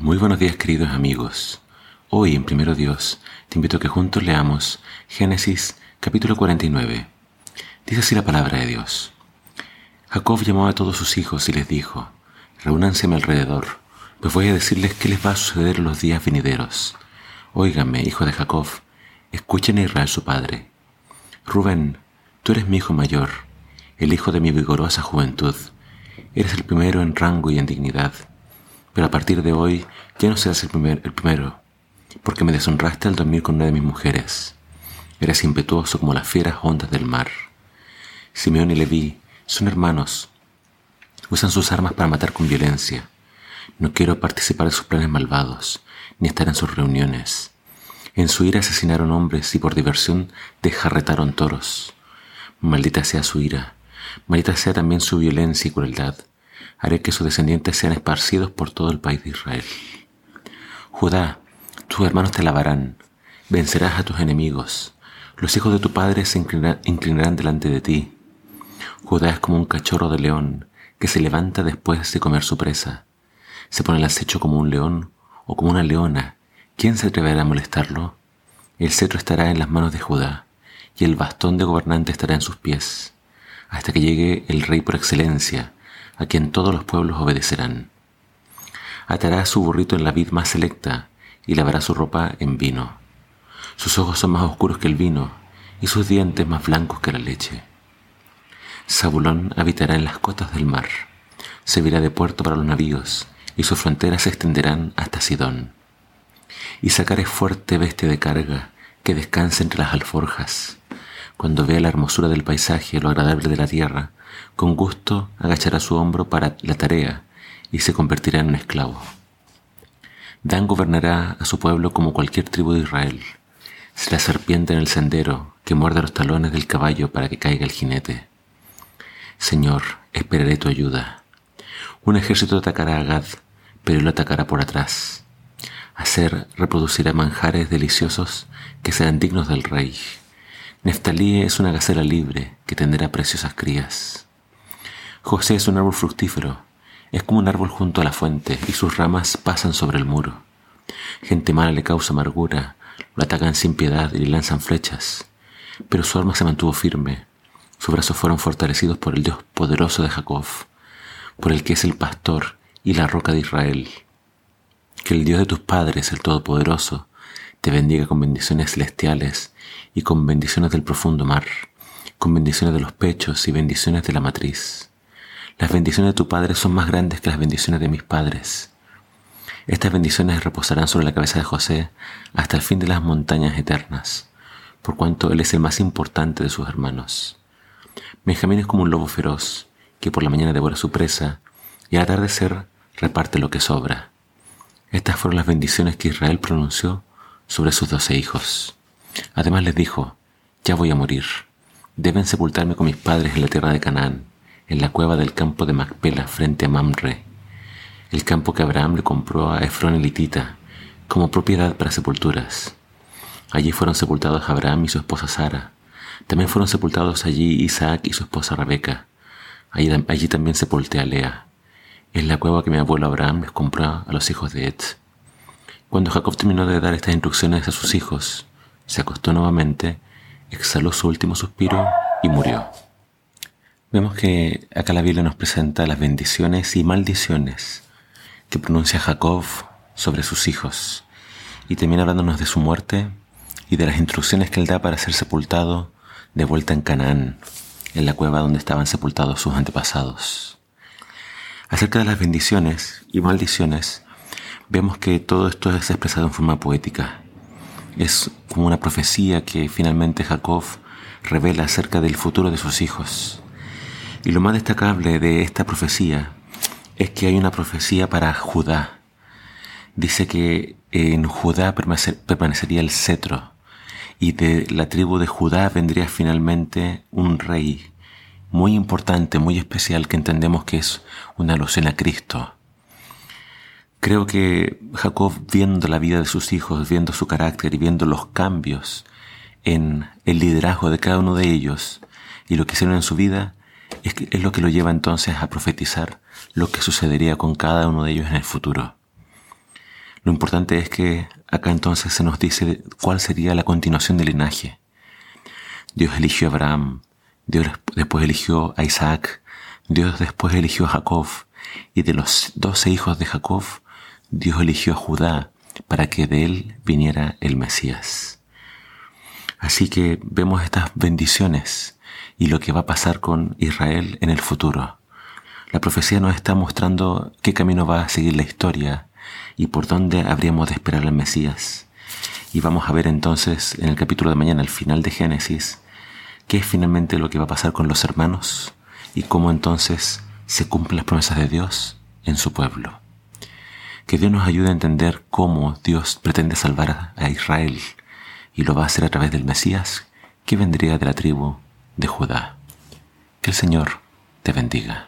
Muy buenos días queridos amigos. Hoy en Primero Dios te invito a que juntos leamos Génesis capítulo 49. Dice así la palabra de Dios. Jacob llamó a todos sus hijos y les dijo, Reúnanse a mi alrededor, pues voy a decirles qué les va a suceder en los días venideros. Óiganme, hijo de Jacob, escuchen a Israel su padre. Rubén, tú eres mi hijo mayor, el hijo de mi vigorosa juventud. Eres el primero en rango y en dignidad pero a partir de hoy ya no el, el primero, porque me deshonraste al dormir con una de mis mujeres. Eres impetuoso como las fieras ondas del mar. Simeón y Leví son hermanos. Usan sus armas para matar con violencia. No quiero participar de sus planes malvados, ni estar en sus reuniones. En su ira asesinaron hombres y por diversión desjarretaron toros. Maldita sea su ira, maldita sea también su violencia y crueldad haré que sus descendientes sean esparcidos por todo el país de Israel. Judá, tus hermanos te alabarán, vencerás a tus enemigos, los hijos de tu padre se inclinarán delante de ti. Judá es como un cachorro de león que se levanta después de comer su presa. Se pone al acecho como un león o como una leona. ¿Quién se atreverá a molestarlo? El cetro estará en las manos de Judá y el bastón de gobernante estará en sus pies, hasta que llegue el rey por excelencia, a quien todos los pueblos obedecerán. Atará su burrito en la vid más selecta y lavará su ropa en vino. Sus ojos son más oscuros que el vino y sus dientes más blancos que la leche. Zabulón habitará en las cotas del mar, servirá de puerto para los navíos y sus fronteras se extenderán hasta Sidón. Y sacaré fuerte bestia de carga que descanse entre las alforjas. Cuando vea la hermosura del paisaje, lo agradable de la tierra, con gusto agachará su hombro para la tarea y se convertirá en un esclavo. Dan gobernará a su pueblo como cualquier tribu de Israel. Será la serpiente en el sendero que muerde los talones del caballo para que caiga el jinete. Señor, esperaré tu ayuda. Un ejército atacará a Gad, pero él atacará por atrás. Hacer reproducirá manjares deliciosos que serán dignos del rey. Neftalí es una gacela libre que tendrá preciosas crías. José es un árbol fructífero, es como un árbol junto a la fuente y sus ramas pasan sobre el muro. Gente mala le causa amargura, lo atacan sin piedad y le lanzan flechas, pero su alma se mantuvo firme, sus brazos fueron fortalecidos por el Dios poderoso de Jacob, por el que es el pastor y la roca de Israel. Que el Dios de tus padres, el Todopoderoso, te bendiga con bendiciones celestiales y con bendiciones del profundo mar, con bendiciones de los pechos y bendiciones de la matriz. Las bendiciones de tu Padre son más grandes que las bendiciones de mis padres. Estas bendiciones reposarán sobre la cabeza de José hasta el fin de las montañas eternas, por cuanto él es el más importante de sus hermanos. Benjamín es como un lobo feroz, que por la mañana devora su presa y al atardecer reparte lo que sobra. Estas fueron las bendiciones que Israel pronunció sobre sus doce hijos. Además les dijo, ya voy a morir, deben sepultarme con mis padres en la tierra de Canaán en la cueva del campo de Macpela frente a Mamre, el campo que Abraham le compró a Efrón elitita como propiedad para sepulturas. Allí fueron sepultados Abraham y su esposa Sara. También fueron sepultados allí Isaac y su esposa Rebeca. Allí, allí también sepulté a Lea. En la cueva que mi abuelo Abraham les compró a los hijos de Ed. Cuando Jacob terminó de dar estas instrucciones a sus hijos, se acostó nuevamente, exhaló su último suspiro y murió. Vemos que acá la Biblia nos presenta las bendiciones y maldiciones que pronuncia Jacob sobre sus hijos y también hablándonos de su muerte y de las instrucciones que él da para ser sepultado de vuelta en Canaán, en la cueva donde estaban sepultados sus antepasados. Acerca de las bendiciones y maldiciones, vemos que todo esto es expresado en forma poética. Es como una profecía que finalmente Jacob revela acerca del futuro de sus hijos y lo más destacable de esta profecía es que hay una profecía para Judá. Dice que en Judá permanecería el cetro y de la tribu de Judá vendría finalmente un rey muy importante, muy especial, que entendemos que es una alusión a Cristo. Creo que Jacob, viendo la vida de sus hijos, viendo su carácter y viendo los cambios en el liderazgo de cada uno de ellos y lo que hicieron en su vida, es, lo que lo lleva entonces a profetizar lo que sucedería con cada uno de ellos en el futuro. Lo importante es que acá entonces se nos dice cuál sería la continuación del linaje. Dios eligió a Abraham, Dios después eligió a Isaac, Dios después eligió a Jacob, y de los doce hijos de Jacob, Dios eligió a Judá para que de él viniera el Mesías. Así que vemos estas bendiciones y lo que va a pasar con Israel en el futuro. La profecía nos está mostrando qué camino va a seguir la historia y por dónde habríamos de esperar al Mesías. Y vamos a ver entonces en el capítulo de mañana, al final de Génesis, qué es finalmente lo que va a pasar con los hermanos y cómo entonces se cumplen las promesas de Dios en su pueblo. Que Dios nos ayude a entender cómo Dios pretende salvar a Israel y lo va a hacer a través del Mesías que vendría de la tribu de Judá. Que el Señor te bendiga.